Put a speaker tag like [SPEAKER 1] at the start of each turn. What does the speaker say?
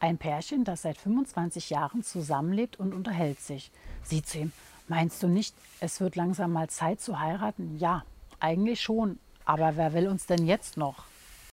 [SPEAKER 1] Ein Pärchen, das seit 25 Jahren zusammenlebt und unterhält sich. Sie zu ihm, meinst du nicht, es wird langsam mal Zeit zu heiraten? Ja, eigentlich schon. Aber wer will uns denn jetzt noch?